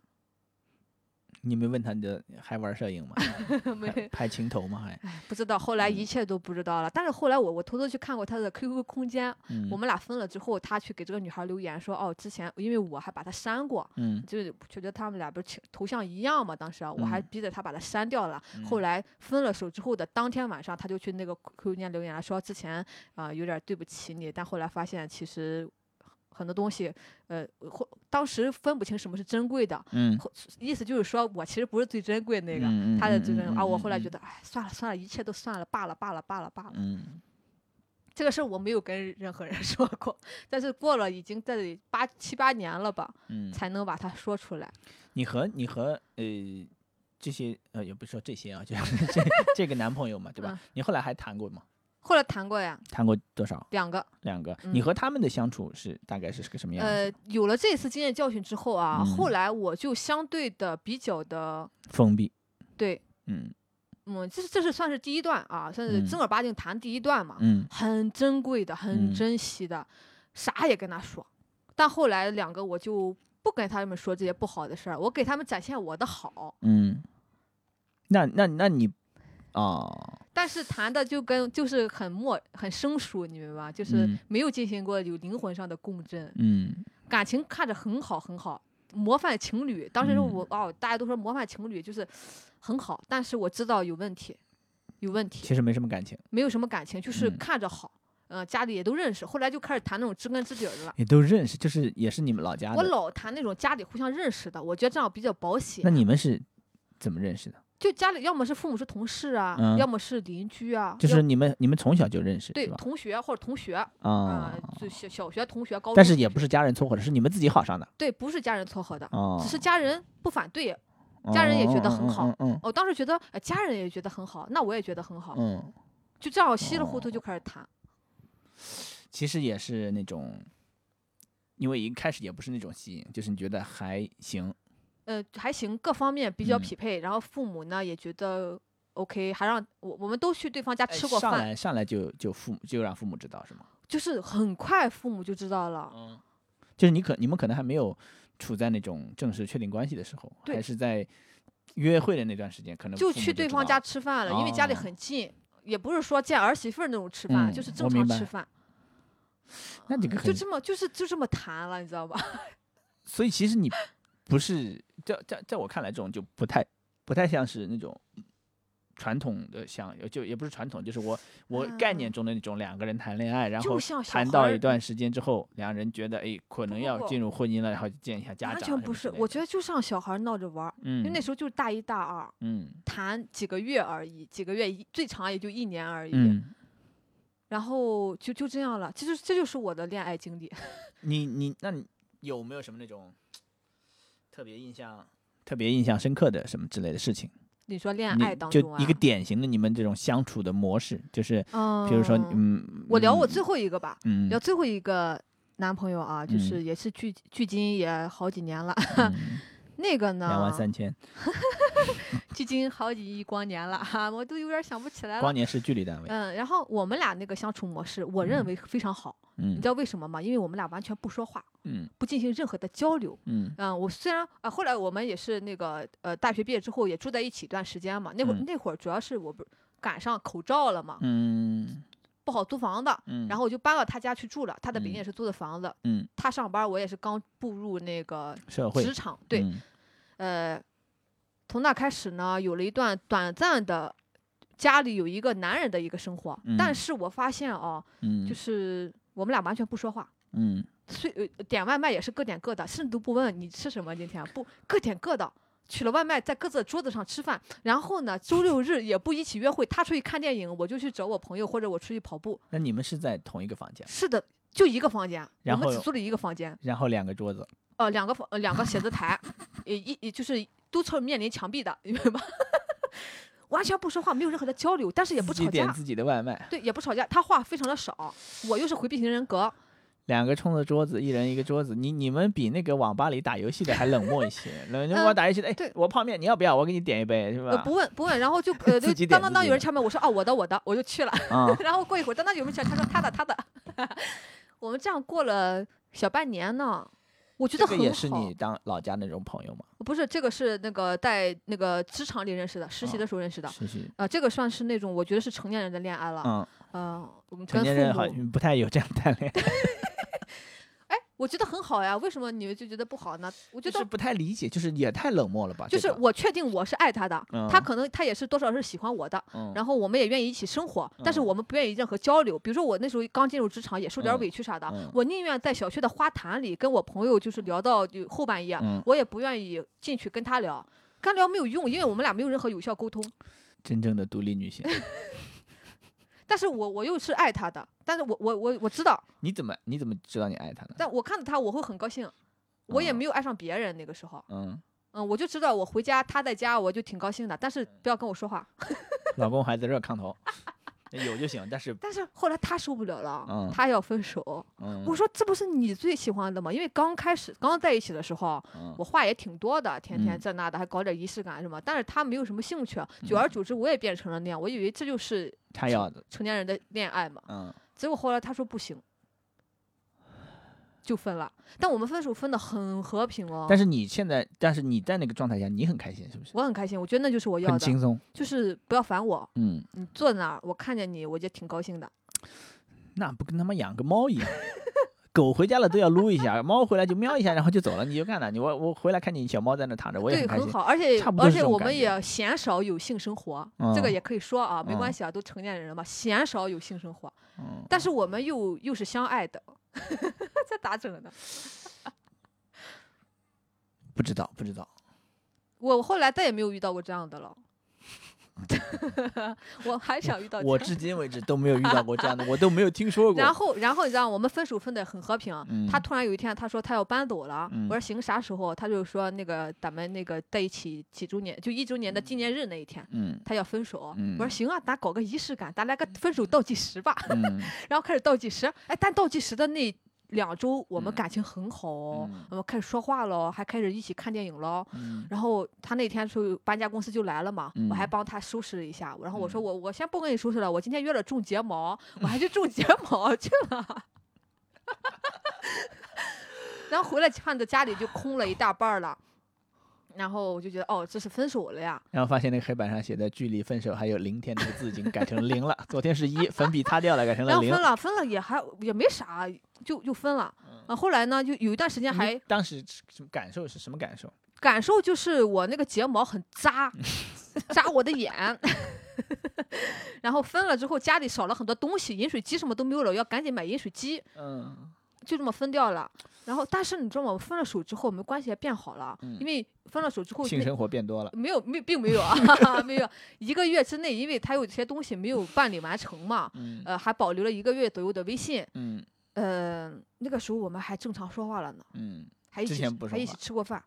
你没问他你的还玩摄影吗？没拍拍情头吗？还哎，不知道，后来一嗯切都不知道了。但是后来我我偷偷去看过他的 QQ 空间，嗯我们俩分了之后，他去给这个女孩留言说，哦，之前因为我还把他删过，嗯就是觉得他们俩不是情头像一样嘛，当时啊，我还嗯逼着他把他删掉了。嗯后来分了手之后的当天晚上，他就去那个 QQ 空间留言了，说之前啊、有点对不起你，但后来发现其实很多东西，呃，或当时分不清什么是珍贵的，嗯意思就是说我其实不是最珍贵的那个，嗯他的这个啊，我后来觉得，哎，算了算了，一切都算了，罢了罢了罢了罢了。嗯这个事儿我没有跟任何人 说过，但是过了已经在八七八年了吧，嗯，才能把它说出来。你和你和呃这些呃也不是说这些啊，就是 这这个男朋友嘛，对吧嗯？你后来还谈过吗？后来谈过呀，谈过多少？两个。两个。嗯你和他们的相处是大概是个什么样子？呃，有了这次经验教训之后啊，嗯后来我就相对的比较的封闭。对，嗯嗯，这是这是算是第一段啊，算是嗯正儿八经谈第一段嘛，嗯很珍贵的，很嗯珍惜的，啥也跟他说。但后来两个我就不跟他们说这些不好的事儿，我给他们展现我的好。嗯。那那那你啊，但是谈的就跟就是很陌很生疏，你明白吗？就是嗯没有进行过有灵魂上的共振，嗯感情看着很好很好，模范情侣。当时嗯我、哦，大家都说模范情侣就是很好，但是我知道有问题，有问题，其实没什么感情，没有什么感情，就是嗯看着好。呃，家里也都认识，后来就开始谈那种知根知底的了。也都认识，就是也是你们老家的。我老谈那种家里互相认识的，我觉得这样比较保险那。你们是怎么认识的？就家里要么是父母是同事啊，嗯要么是邻居啊，就是你们你们从小就认识，对是吧？同学或者同学啊、啊，就小小学同学、高中同学，但是也不是家人撮合的，是你们自己好上的。对，不是家人撮合的，哦，只是家人不反对。家人也觉得很好嗯我当时觉得，呃，家人也觉得很好，那我也觉得很好，嗯嗯，就这样稀里糊涂哦就开始谈。其实也是那种，因为一开始也不是那种吸引，就是你觉得还行，呃，还行，各方面比较嗯匹配，然后父母呢也觉得 OK，还让我我们都去对方家吃过饭，上来上来就就父母就让父母知道是吗？就是很快父母就知道了。嗯，就是你可你们可能还没有处在那种正式确定关系的时候，对还是在约会的那段时间，可能就去对方家吃饭了，因为家里哦很近，也不是说见儿媳妇儿那种吃饭，嗯就是正常吃饭，那这就这么就是就这么谈了，你知道吧？所以其实你不是在在在我看来，这种就不太不太像是那种传统的像，就也不是传统，就是我我概念嗯中的那种两个人谈恋爱，然就后谈到一段时间之后，两人觉得哎可能要进入婚姻了，然后见一下家长完长。全不是，我觉得就像小孩闹着玩儿，嗯，因为那时候就是大一大二，嗯谈几个月而已，几个月一最长也就一年而已，嗯，然后就就这样了，这就这就是我的恋爱经历。你你那你有没有什么那种特别印象特别印象深刻的什么之类的事情？你说恋爱当中啊，就一个典型的你们这种相处的模式，就是嗯，比如说，嗯，我聊我嗯最后一个吧，嗯。聊最后一个男朋友啊，就嗯。是也是距距今也好几年了，嗯。那个呢，两万三千，距今好几亿光年了哈，我都有点想不起来了。光年是距离单位，嗯，然后我们俩那个相处模式，我认嗯为非常好。你嗯知道为什么吗？因为我们俩完全不说话，嗯不进行任何的交流。嗯嗯，我虽然啊，后来我们也是那个呃，大学毕业之后也住在一起一段时间嘛。那会儿、嗯那会儿主要是我不是赶上口罩了嘛，嗯不好租房子，嗯，然后我就搬到他家去住了。他的北京嗯也是租的房子，嗯他上班，我也是刚步入那个社会职场，对，嗯呃，从那开始呢，有了一段短暂的家里有一个男人的一个生活。但嗯是我发现啊，嗯就是我们俩完全不说话，嗯虽呃点外卖也是各点各的，甚至都不问你吃什么，今天不各点各的。取了外卖，在各自的桌子上吃饭，然后呢，周六日也不一起约会。他出去看电影，我就去找我朋友，或者我出去跑步。那你们是在同一个房间，是的，就一个房间，我然后们只租了一个房间。然后两个桌子，呃，两个房，呃两个写字台，呃一一就是都侧面临墙壁的，明白吗？完全不说话，没有任何的交流，但是也不吵架，自己点自己的外卖，对，也不吵架。他话非常的少，我又是回避型人格，两个冲着桌子，一人一个桌子。你你们比那个网吧里打游戏的还冷漠一些。冷嗯我打游戏的，哎对，我泡面，你要不要？我给你点一杯，是呃，吧？不问不问，然后就 呃，就当当当有人敲门，我说哦，我的我的，我就去了。啊，然后过一会儿，当当有人敲，他说他的他的，我们这样过了小半年呢，我觉得很好。这个也是你当老家那种朋友吗？不是这个是那个在那个职场里认识的，实习啊的时候认识的。实习，啊、这个算是那种我觉得是成年人的恋爱了。嗯，嗯，我们成跟年人好父母，不太有这样谈恋爱，哎，我觉得很好呀。为什么你们就觉得不好呢？我觉得就是不太理解，就是也太冷漠了吧？就是我确定我是爱他的，嗯他可能他也是多少是喜欢我的，嗯然后我们也愿意一起生活，但是嗯我们不愿意任何交流。比如说我那时候刚进入职场，也受点嗯委屈啥的，嗯我宁愿在小区的花坛里跟我朋友就是聊到就后半夜，嗯，我也不愿意进去跟他聊。跟他聊没有用，因为我们俩没有任何有效沟通。真正的独立女性，但是我我又是爱他的，但是我我我我知道，你怎么你怎么知道你爱他呢？但我看到他我会很高兴，我也嗯没有爱上别人那个时候。嗯，嗯，我就知道我回家他在家，我就挺高兴的，但是不要跟我说话。老公还在热炕头，有就行，但是但是后来他受不了了，嗯他要分手。嗯，我说这不是你最喜欢的吗？因为刚开始刚在一起的时候，嗯我话也挺多的，天天嗯这那的，还搞点仪式感什么。但是他没有什么兴趣，久而久之我也变成了那样。我以为这就是他要的，成年人的恋爱嘛，嗯，结果后来他说不行，就分了。但我们分手分的很和平哦，但是你现在，但是你在那个状态下，你很开心，是不是？我很开心，我觉得那就是我要的，很轻松，就是不要烦我，嗯，你坐在那儿，我看见你，我就挺高兴的。那不跟他妈养个猫一样？狗回家了都要撸一下，猫回来就喵一下，然后就走了，你就干了，你我我回来看你小猫在那躺着，我也对，很开心。很好，而且而且我们也鲜少有性生活，这个嗯也可以说啊，没关嗯系啊，都成年人了嘛，鲜少有性生活，嗯，但是我们又又是相爱的，这咋整呢？不知道不知道，我后来再也没有遇到过这样的了，我还想遇到这我。至今为止都没有遇到过这样的，我都没有听说过。然后，然后你知道，我们分手分的很和平。嗯他突然有一天，他说他要搬走了。嗯我说行，啥时候？他就说那个咱们那个在一起几周年，就一周年的纪念日那一天，嗯他要分手。嗯我说行啊，咱搞个仪式感，咱来个分手倒计时吧。嗯 然后开始倒计时，哎，但倒计时的那两周，我们嗯感情很好我们开始说话了，还开始一起看电影了。嗯然后他那天说搬家公司就来了嘛，我还嗯帮他收拾了一下。然后我说嗯我我先不跟你收拾了，我今天约了种睫毛，我还去 种睫毛去了。然后回来看着家里就空了一大半了，然后我就觉得哦，这是分手了呀。然后发现那个黑板上写的距离分手还有零天那个字已经改成零了，昨天是一，粉笔擦掉了，改成了零分。了，分了也还也没啥，就就分了。啊，后来呢，就有一段时间还当时什么感受是什么感受？感受就是我那个睫毛很扎，扎我的眼。然后分了之后，家里少了很多东西，饮水机什么都没有了，要赶紧买饮水机，嗯就这么分掉了。然后，但是你知道吗？我分了手之后，我们关系也变好了，嗯因为分了手之后，性生活变多了。没有没并没有啊，没有一个月之内，因为他有些东西没有办理完成嘛，嗯呃，还保留了一个月左右的微信，嗯呃，那个时候我们还正常说话了呢，嗯，还一起还一起吃过饭。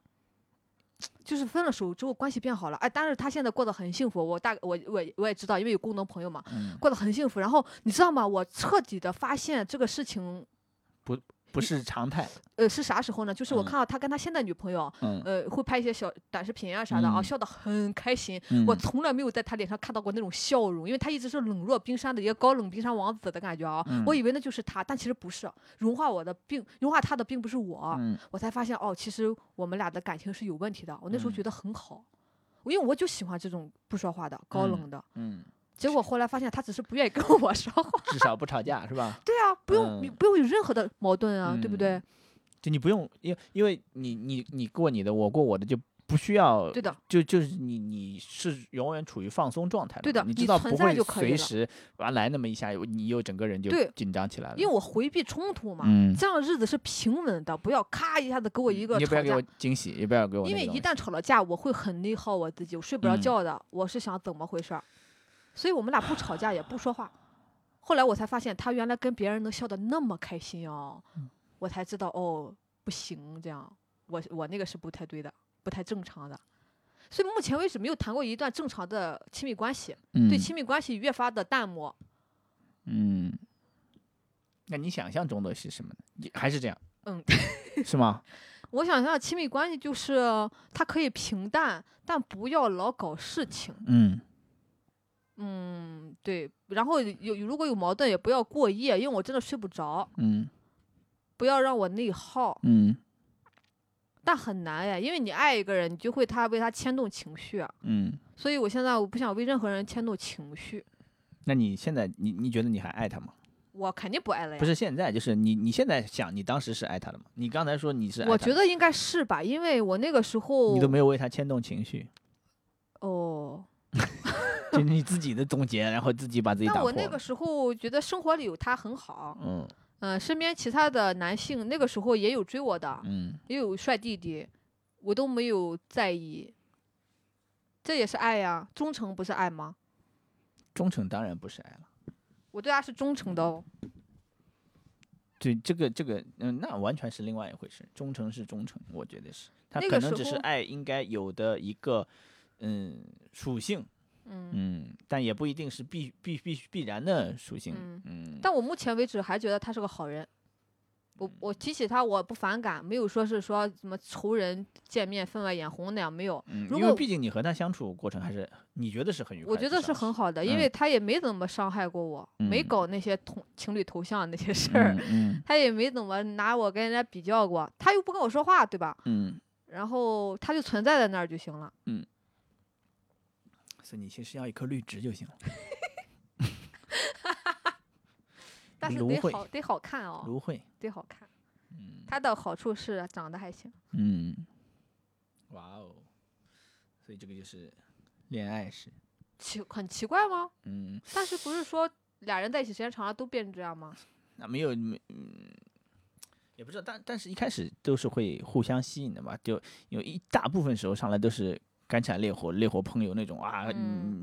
就是分了手之后关系变好了，哎，但是他现在过得很幸福，我大我我我也知道，因为有共同朋友嘛，嗯，过得很幸福。然后你知道吗？我彻底的发现这个事情，不不是常态，呃，是啥时候呢？就是我嗯看到他跟他现在女朋友，嗯，呃，会拍一些小短视频啊啥的啊，嗯笑得很开心。嗯我从来没有在他脸上看到过那种笑容，因为他一直是冷若冰山的一个高冷冰山王子的感觉啊。嗯我以为那就是他，但其实不是，融化我的并融化他的并不是我。嗯我才发现哦，其实我们俩的感情是有问题的。我那时候嗯觉得很好，因为我就喜欢这种不说话的、高嗯冷的。嗯，结果后来发现他只是不愿意跟我说话。至少不吵架是吧？对啊，不用、不用有任何的矛盾啊，对不对？就你不用，因因为你你你过你的，我过我的，就不需要对的，就就是你你是永远处于放松状态的，对的你知道不会随时完来那么一下，你又整个人就紧张起来了。因为我回避冲突嘛，嗯，这样日子是平稳的，不要咔一下子给我一个你也不要给我。惊喜，也不要给我因为一旦吵了架，我会很内耗我自己，我睡不着嗯觉的。我是想怎么回事儿，所以我们俩不吵架也不说话。后来我才发现，他原来跟别人能笑得那么开心哦，嗯我才知道哦，不行，这样我我那个是不太对的，不太正常的。所以目前为止没有谈过一段正常的亲密关系，对嗯亲密关系越发的淡漠。嗯，那你想象中的是什么呢？也还是这样？嗯，是吗？我想象亲密关系就是它可以平淡，但不要老搞事情。嗯嗯，对。然后有如果有矛盾，也不要过夜，因为我真的睡不着。嗯不要让我内耗，嗯但很难呀，因为你爱一个人，你就会他为他牵动情绪啊。嗯。所以我现在我不想为任何人牵动情绪，那你现在你你觉得你还爱他吗？我肯定不爱了呀。不是现在，就是你你现在想，你当时是爱他的吗？你刚才说你是爱他的，我觉得应该是吧，因为我那个时候你都没有为他牵动情绪，哦。就是你自己的总结，然后自己把自己打但破了。我那个时候觉得生活里有他很好，嗯嗯、身边其他的男性那个时候也有追我的，嗯也有帅弟弟，我都没有在意。这也是爱呀，忠诚不是爱吗？忠诚当然不是爱了。我对他是忠诚的哦。对这个这个嗯，那完全是另外一回事。忠诚是忠诚，我觉得是，他那可能只是爱应该有的一个嗯属性，嗯，嗯，但也不一定是必必必必然的属性，嗯嗯但我目前为止还觉得他是个好人。我我提起他我不反感，没有说是说什么仇人见面分外眼红那样，没有。嗯，如果因为毕竟你和他相处过程还是你觉得是很愉快的，我觉得是很好的，因嗯为他也没怎么伤害过我，没嗯搞那些同情侣头像那些事儿，嗯 他也没怎么拿我跟人家比较过，他又不跟我说话，对吧？嗯嗯，然后他就存在在那儿就行了。所以你其实要一颗绿植就行了。但是得好得好看哦，芦荟，得好看。嗯它的好处是长得还行。嗯，哇哦，所以这个就是恋爱史，奇很奇怪吗？嗯，但是不是说俩人在一起时间长了都变成这样吗？那没有没嗯。也不知道，但但是一开始都是会互相吸引的嘛，就有一大部分时候上来都是干柴烈火、烈火烹油那种啊，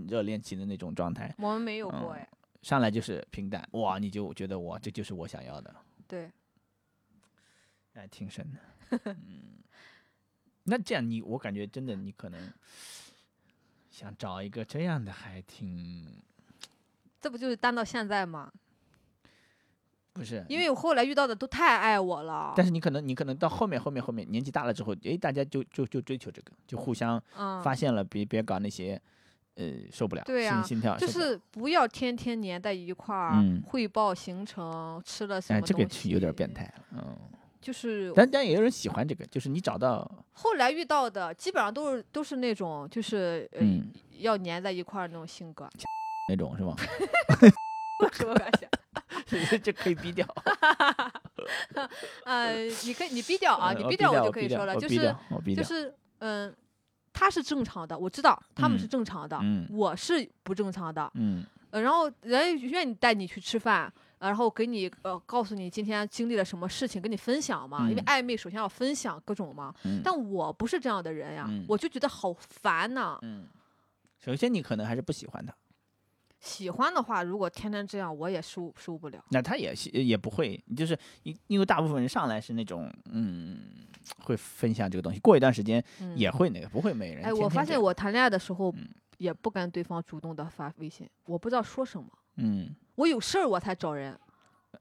热恋期的那种状态，我们没有过嗯哎。上来就是平淡，哇，你就觉得哇，这就是我想要的，对，哎，挺深的，嗯，那这样你，我感觉真的你可能想找一个这样的，还挺这不就是单到现在吗？不是，因为我后来遇到的都太爱我了。但是你可能你可能到后面后面后面年纪大了之后，哎，大家就就就追求这个，就互相嗯，发现了，别别搞那些，呃，受不了，对呀心心跳就是不要天天黏在一块儿，嗯汇报行程，吃了什哎，么这个有点变。态了，嗯，就是但但也有人喜欢这个，就是你找到，后来遇到的，基本上都是都是那种就是呃、嗯，要粘在一块儿那种性格。那种是吗？什么感觉？这可以逼掉。呃，你可以你逼掉啊，你逼掉我就可以说了，就是就是嗯、他是正常的，我知道他们是嗯正常的，嗯。我是不正常的。嗯。呃，然后人家愿意带你去吃饭，呃然后给你呃告诉你今天经历了什么事情，跟你分享嘛。因为嗯暧昧首先要分享各种嘛。嗯，但我不是这样的人呀，嗯。我就觉得好烦呐。嗯，首先你可能还是不喜欢他，喜欢的话，如果天天这样，我也受受不了。那他也是也不会，就是因因为大部分人上来是那种，嗯，会分享这个东西，过一段时间嗯也会那个，不会没人。哎，我发现我谈恋爱的时候嗯也不跟对方主动的发微信，我不知道说什么，嗯，我有事儿我才找人，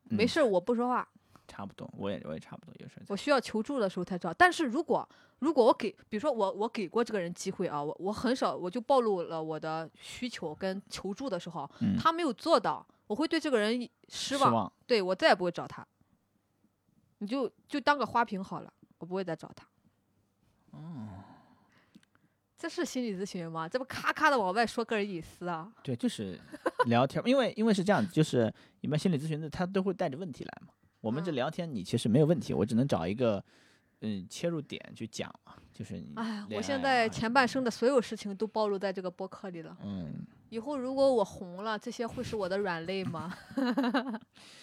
没嗯事儿我不说话，差不多，我也我也差不多，有时候我需要求助的时候才找。但是如果如果我给，比如说我我给过这个人机会啊，我我很少我就暴露了我的需求跟求助的时候，嗯他没有做到，我会对这个人失望，失望。对我再也不会找他。你就就当个花瓶好了，我不会再找他。哦，这是心理咨询吗？这不咔咔的往外说个人隐私啊？对，就是聊天，因为因为是这样子，就是一般心理咨询的他都会带着问题来嘛。我们这嗯。聊天，你其实没有问题，我只能找一个嗯切入点去讲嘛，就是你哎，我现在啊前半生的所有事情都暴露在这个播客里了。嗯以后如果我红了，这些会是我的软肋吗？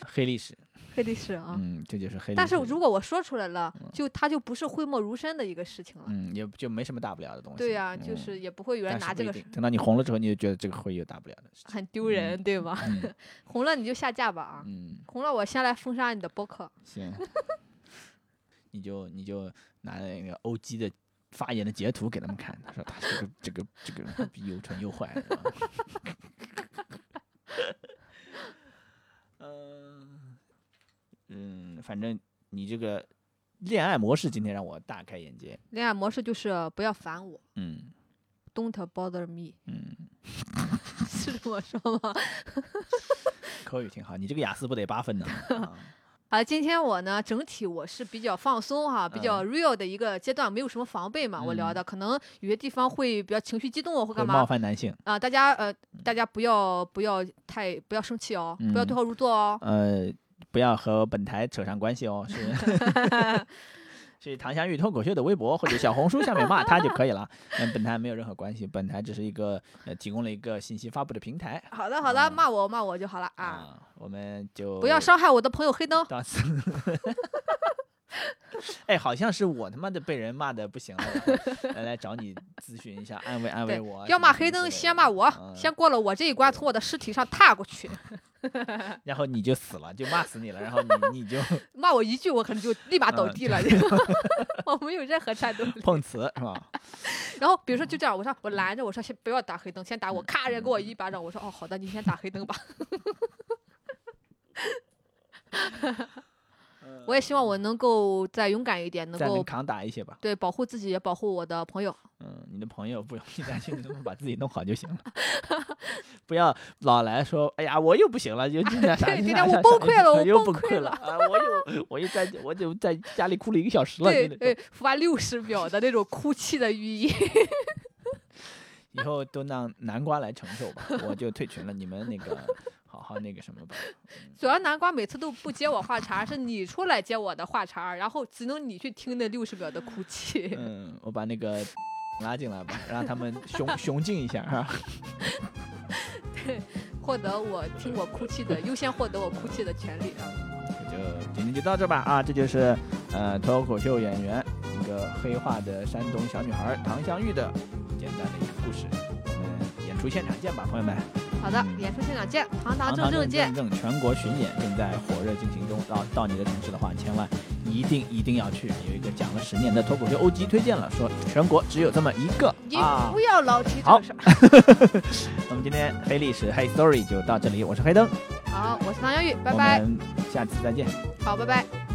黑历史，黑历史啊！嗯，这就是黑历史。但是如果我说出来了，就它就不是讳莫如深的一个事情了。嗯，也就没什么大不了的东西。对呀、就嗯是也不会有人拿这个等到你红了之后，你就觉得这个会有大不了的事情。很丢人，对吧？嗯 红了你就下架吧啊！嗯，红了我先来封杀你的播客。行，你就你就拿那个欧基的发言的截图给他们看，他说他这个这个这个又蠢又坏。是吧嗯 嗯，反正你这个恋爱模式今天让我大开眼界。恋爱模式就是不要烦我嗯，Don't bother me，嗯，是这么说吗？口语挺好，你这个雅思不得八分呢？啊啊，今天我呢，整体我是比较放松哈，比较 real 的一个阶段，没有什么防备嘛。我聊嗯的可能有些地方会比较情绪激动，或会干嘛冒犯男性。啊？大家呃，大家不要不要太不要生气哦，不要对嗯号入座哦。呃，不要和本台扯上关系哦，是 去唐香玉脱口秀的微博或者小红书下面骂他就可以了。跟，本台没有任何关系，本台只是一个呃提供了一个信息发布的平台好的好的，嗯骂我骂我就好了啊，啊，我们就不要伤害我的朋友黑灯。到此。哎，好像是我他妈的被人骂的不行了，来来找你咨询一下，安慰安慰我。要骂黑灯，先骂我，嗯先过了我这一关，从我的尸体上踏过去。然后你就死了，就骂死你了，然后你你就骂我一句，我可能就立马倒嗯地了。我没有任何战斗力。碰瓷是吧？然后比如说就这样，我说我拦着，我说先不要打黑灯，先打嗯我，咔，人给我一巴掌，我说哦好的，你先打黑灯吧。我也希望我能够再勇敢一点，能够能扛打一些吧。对保护自己，也保护我的朋友。嗯，你的朋友不用你担心，你能把自己弄好就行了，不要老来说，哎呀，我又不行了，就今天啥对今天我崩溃了 我又崩溃了啊！我又我又在我就在家里哭了一个小时了，对对发六十秒的那种哭泣的语音。以后都让南瓜来承受吧，我就退群了，你们那个那个什么吧。主要南瓜每次都不接我话茬，是你出来接我的话茬，然后只能你去听那六十秒的哭泣。嗯，我把那个 拉进来吧，让他们雄雄竞一下啊。对 获得我听我哭泣的优先获得我哭泣的权利啊！就今天就到这吧啊，这就是呃脱口秀演员一个黑化的山东小女孩唐香玉的简单的一个故事。我们演出现场见吧，朋友们！好的，演出现场见，堂堂堂堂正正正见。正全国巡演正在火热进行中，到到你的城市的话，千万一定一定要去。有一个讲了十年的脱口秀欧吉推荐了，说全国只有这么一个你啊不。要老提这好个事儿。那么今天黑历史黑 story 就到这里，我是黑灯，好，我是唐小雨，拜我拜。们下次再见。好，拜拜。